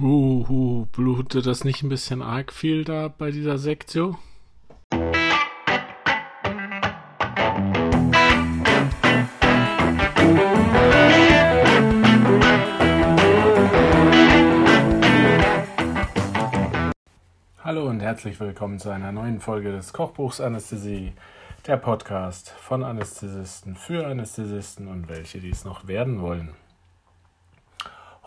Huhu, blutet das nicht ein bisschen arg viel da bei dieser Sektio? Hallo und herzlich willkommen zu einer neuen Folge des Kochbuchs Anästhesie, der Podcast von Anästhesisten für Anästhesisten und welche, die es noch werden wollen.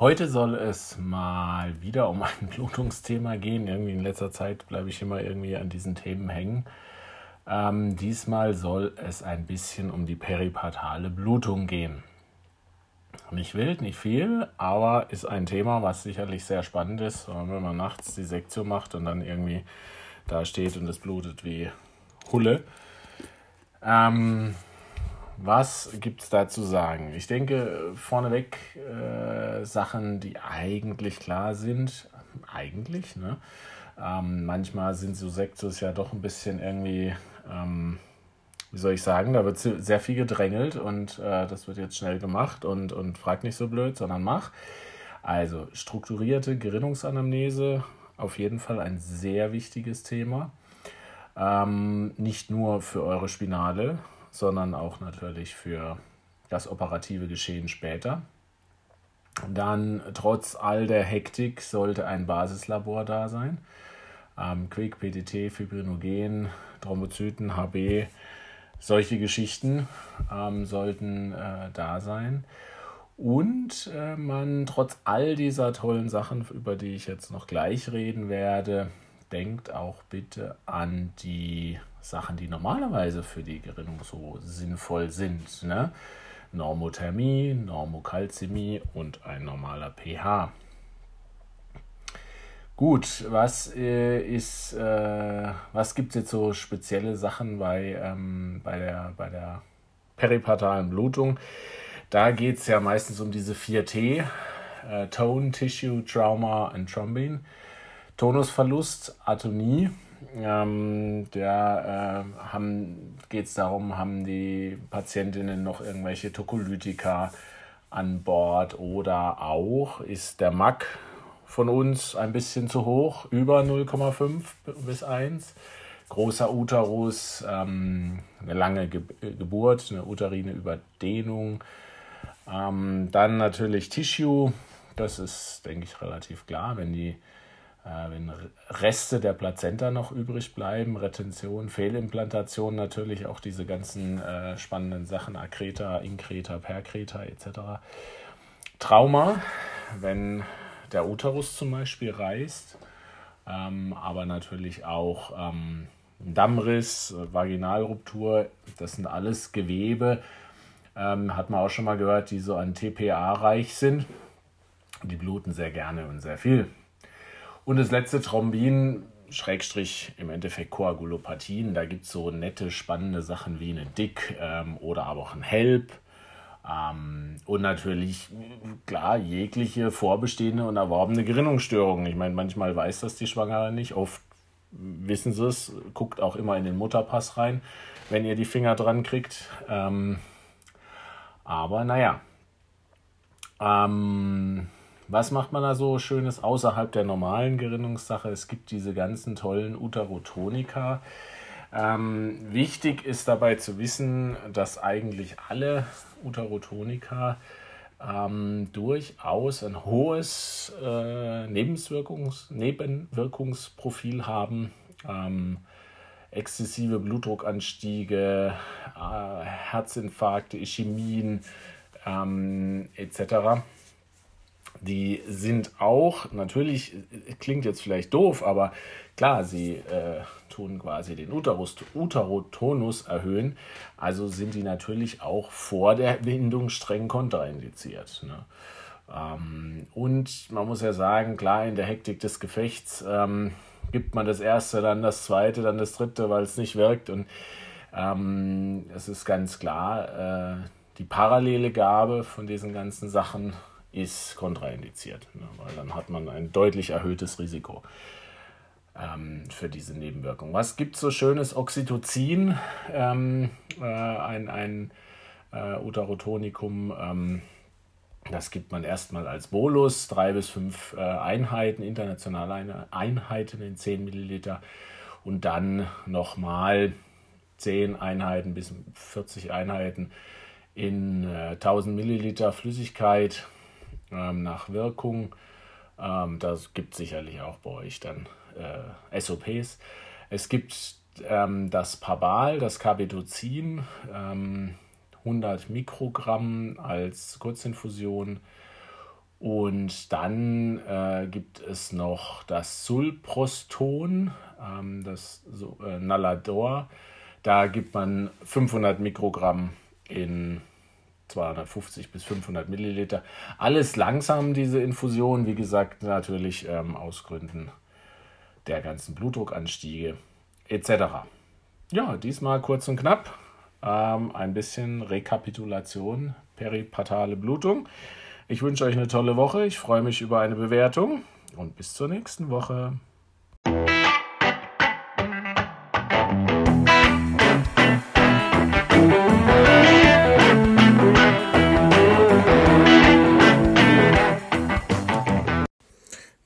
Heute soll es mal wieder um ein Blutungsthema gehen. Irgendwie in letzter Zeit bleibe ich immer irgendwie an diesen Themen hängen. Ähm, diesmal soll es ein bisschen um die peripartale Blutung gehen. Nicht wild, nicht viel, aber ist ein Thema, was sicherlich sehr spannend ist, wenn man nachts die Sektion macht und dann irgendwie da steht und es blutet wie Hulle. Ähm, was gibt es da zu sagen? Ich denke, vorneweg äh, Sachen, die eigentlich klar sind. Eigentlich, ne? Ähm, manchmal sind so Sektos ja doch ein bisschen irgendwie, ähm, wie soll ich sagen, da wird sehr viel gedrängelt und äh, das wird jetzt schnell gemacht und, und frag nicht so blöd, sondern mach. Also strukturierte Gerinnungsanamnese, auf jeden Fall ein sehr wichtiges Thema. Ähm, nicht nur für eure Spinale, sondern auch natürlich für das operative Geschehen später. Dann, trotz all der Hektik, sollte ein Basislabor da sein. Ähm, Quick, PTT, Fibrinogen, Thrombozyten, HB, solche Geschichten ähm, sollten äh, da sein. Und äh, man trotz all dieser tollen Sachen, über die ich jetzt noch gleich reden werde, denkt auch bitte an die Sachen, die normalerweise für die Gerinnung so sinnvoll sind. Ne? Normothermie, Normokalzämie und ein normaler pH. Gut, was äh, ist, äh, was gibt es jetzt so spezielle Sachen bei, ähm, bei, der, bei der peripartalen Blutung? Da geht es ja meistens um diese 4T, äh, Tone, Tissue, Trauma und Thrombin. Tonusverlust, Atonie, ähm, der äh, geht es darum, haben die Patientinnen noch irgendwelche Tokolytika an Bord oder auch ist der MAC von uns ein bisschen zu hoch, über 0,5 bis 1. Großer Uterus, ähm, eine lange Ge Geburt, eine uterine Überdehnung. Ähm, dann natürlich Tissue, das ist, denke ich, relativ klar, wenn die wenn Reste der Plazenta noch übrig bleiben, Retention, Fehlimplantation natürlich, auch diese ganzen äh, spannenden Sachen, Akreta, Inkreta, Perkreta etc. Trauma, wenn der Uterus zum Beispiel reißt, ähm, aber natürlich auch ähm, Dammriss, Vaginalruptur, das sind alles Gewebe, ähm, hat man auch schon mal gehört, die so an TPA reich sind. Die bluten sehr gerne und sehr viel. Und das letzte Thrombin, Schrägstrich im Endeffekt Koagulopathien, da gibt es so nette, spannende Sachen wie eine Dick ähm, oder aber auch ein Help. Ähm, und natürlich, klar, jegliche vorbestehende und erworbene Gerinnungsstörungen. Ich meine, manchmal weiß das die Schwangere nicht, oft wissen sie es, guckt auch immer in den Mutterpass rein, wenn ihr die Finger dran kriegt. Ähm, aber naja. Ähm, was macht man da so Schönes außerhalb der normalen Gerinnungssache? Es gibt diese ganzen tollen Uterotonika. Ähm, wichtig ist dabei zu wissen, dass eigentlich alle Uterotonika ähm, durchaus ein hohes äh, Nebenwirkungs Nebenwirkungsprofil haben. Ähm, exzessive Blutdruckanstiege, äh, Herzinfarkte, Ischämien ähm, etc die sind auch, natürlich klingt jetzt vielleicht doof, aber klar, sie äh, tun quasi den Uterus, Uterotonus erhöhen, also sind die natürlich auch vor der Windung streng kontraindiziert. Ne? Ähm, und man muss ja sagen, klar, in der Hektik des Gefechts ähm, gibt man das erste, dann das zweite, dann das dritte, weil es nicht wirkt. Und ähm, es ist ganz klar, äh, die parallele Gabe von diesen ganzen Sachen ist kontraindiziert, ne, weil dann hat man ein deutlich erhöhtes Risiko ähm, für diese Nebenwirkung. Was gibt so schönes? Oxytocin, ähm, äh, ein, ein äh, Uterotonikum, ähm, Das gibt man erstmal als Bolus, drei bis fünf äh, Einheiten, internationale Einheiten in 10 Milliliter und dann nochmal 10 Einheiten bis 40 Einheiten in äh, 1000 Milliliter Flüssigkeit ähm, nach Wirkung. Ähm, das gibt sicherlich auch bei euch dann äh, SOPs. Es gibt ähm, das Pabal, das Carbidozin, 100 ähm, Mikrogramm als Kurzinfusion. Und dann äh, gibt es noch das Sulproston, ähm, das so, äh, Nalador. Da gibt man 500 Mikrogramm in 250 bis 500 Milliliter. Alles langsam, diese Infusion. Wie gesagt, natürlich ähm, aus Gründen der ganzen Blutdruckanstiege etc. Ja, diesmal kurz und knapp. Ähm, ein bisschen Rekapitulation, peripatale Blutung. Ich wünsche euch eine tolle Woche. Ich freue mich über eine Bewertung und bis zur nächsten Woche.